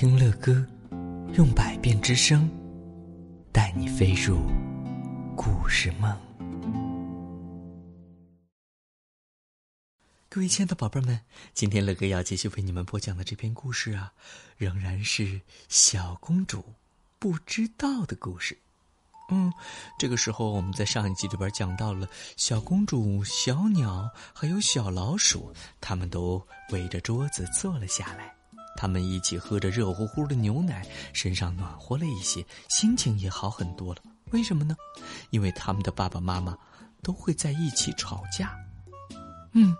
听乐歌，用百变之声，带你飞入故事梦。各位亲爱的宝贝们，今天乐哥要继续为你们播讲的这篇故事啊，仍然是小公主不知道的故事。嗯，这个时候我们在上一集里边讲到了小公主、小鸟还有小老鼠，他们都围着桌子坐了下来。他们一起喝着热乎乎的牛奶，身上暖和了一些，心情也好很多了。为什么呢？因为他们的爸爸妈妈都会在一起吵架。嗯，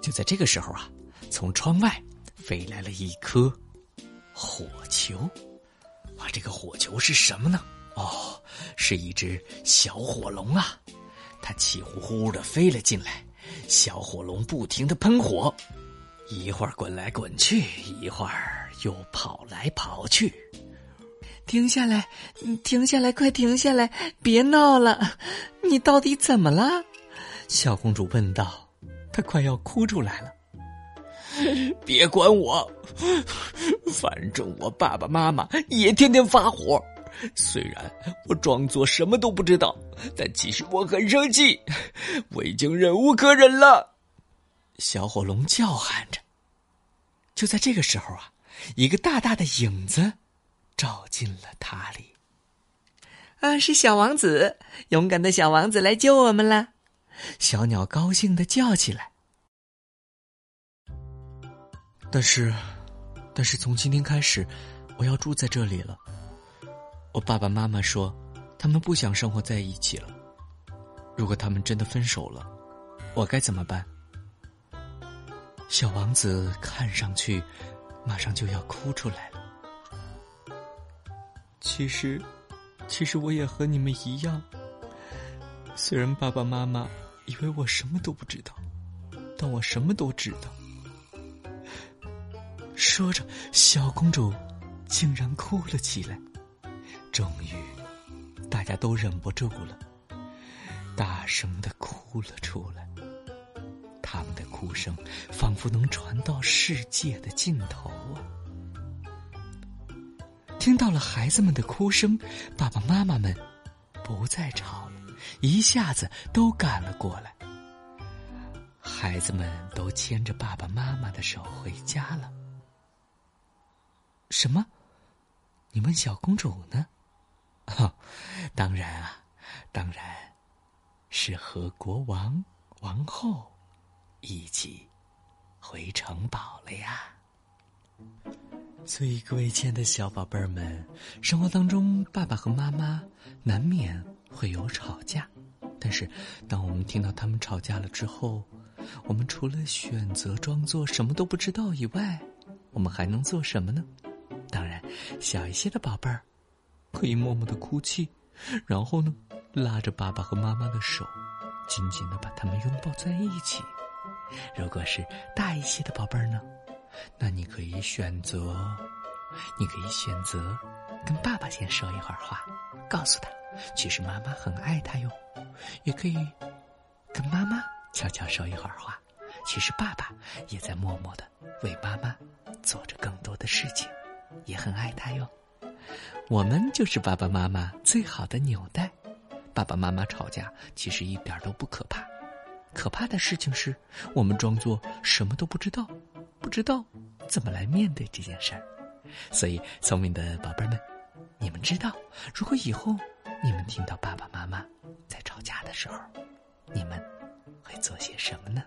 就在这个时候啊，从窗外飞来了一颗火球。啊，这个火球是什么呢？哦，是一只小火龙啊！它气呼呼的飞了进来，小火龙不停的喷火。一会儿滚来滚去，一会儿又跑来跑去。停下来，停下来，快停下来，别闹了！你到底怎么了？小公主问道。她快要哭出来了。别管我，反正我爸爸妈妈也天天发火。虽然我装作什么都不知道，但其实我很生气，我已经忍无可忍了。小火龙叫喊着。就在这个时候啊，一个大大的影子照进了塔里。啊，是小王子，勇敢的小王子来救我们了！小鸟高兴的叫起来。但是，但是从今天开始，我要住在这里了。我爸爸妈妈说，他们不想生活在一起了。如果他们真的分手了，我该怎么办？小王子看上去马上就要哭出来了。其实，其实我也和你们一样。虽然爸爸妈妈以为我什么都不知道，但我什么都知道。说着，小公主竟然哭了起来。终于，大家都忍不住了，大声的哭了出来。他们的哭声仿佛能传到世界的尽头啊！听到了孩子们的哭声，爸爸妈妈们不再吵了，一下子都赶了过来。孩子们都牵着爸爸妈妈的手回家了。什么？你问小公主呢？哦，当然啊，当然是和国王、王后。一起回城堡了呀！所以各位亲爱的小宝贝儿们，生活当中爸爸和妈妈难免会有吵架，但是当我们听到他们吵架了之后，我们除了选择装作什么都不知道以外，我们还能做什么呢？当然，小一些的宝贝儿可以默默的哭泣，然后呢，拉着爸爸和妈妈的手，紧紧的把他们拥抱在一起。如果是大一些的宝贝儿呢，那你可以选择，你可以选择跟爸爸先说一会儿话，告诉他，其实妈妈很爱他哟。也可以跟妈妈悄悄说一会儿话，其实爸爸也在默默的为妈妈做着更多的事情，也很爱他哟。我们就是爸爸妈妈最好的纽带，爸爸妈妈吵架其实一点都不可怕。可怕的事情是，我们装作什么都不知道，不知道怎么来面对这件事儿。所以，聪明的宝贝们，你们知道，如果以后你们听到爸爸妈妈在吵架的时候，你们会做些什么呢？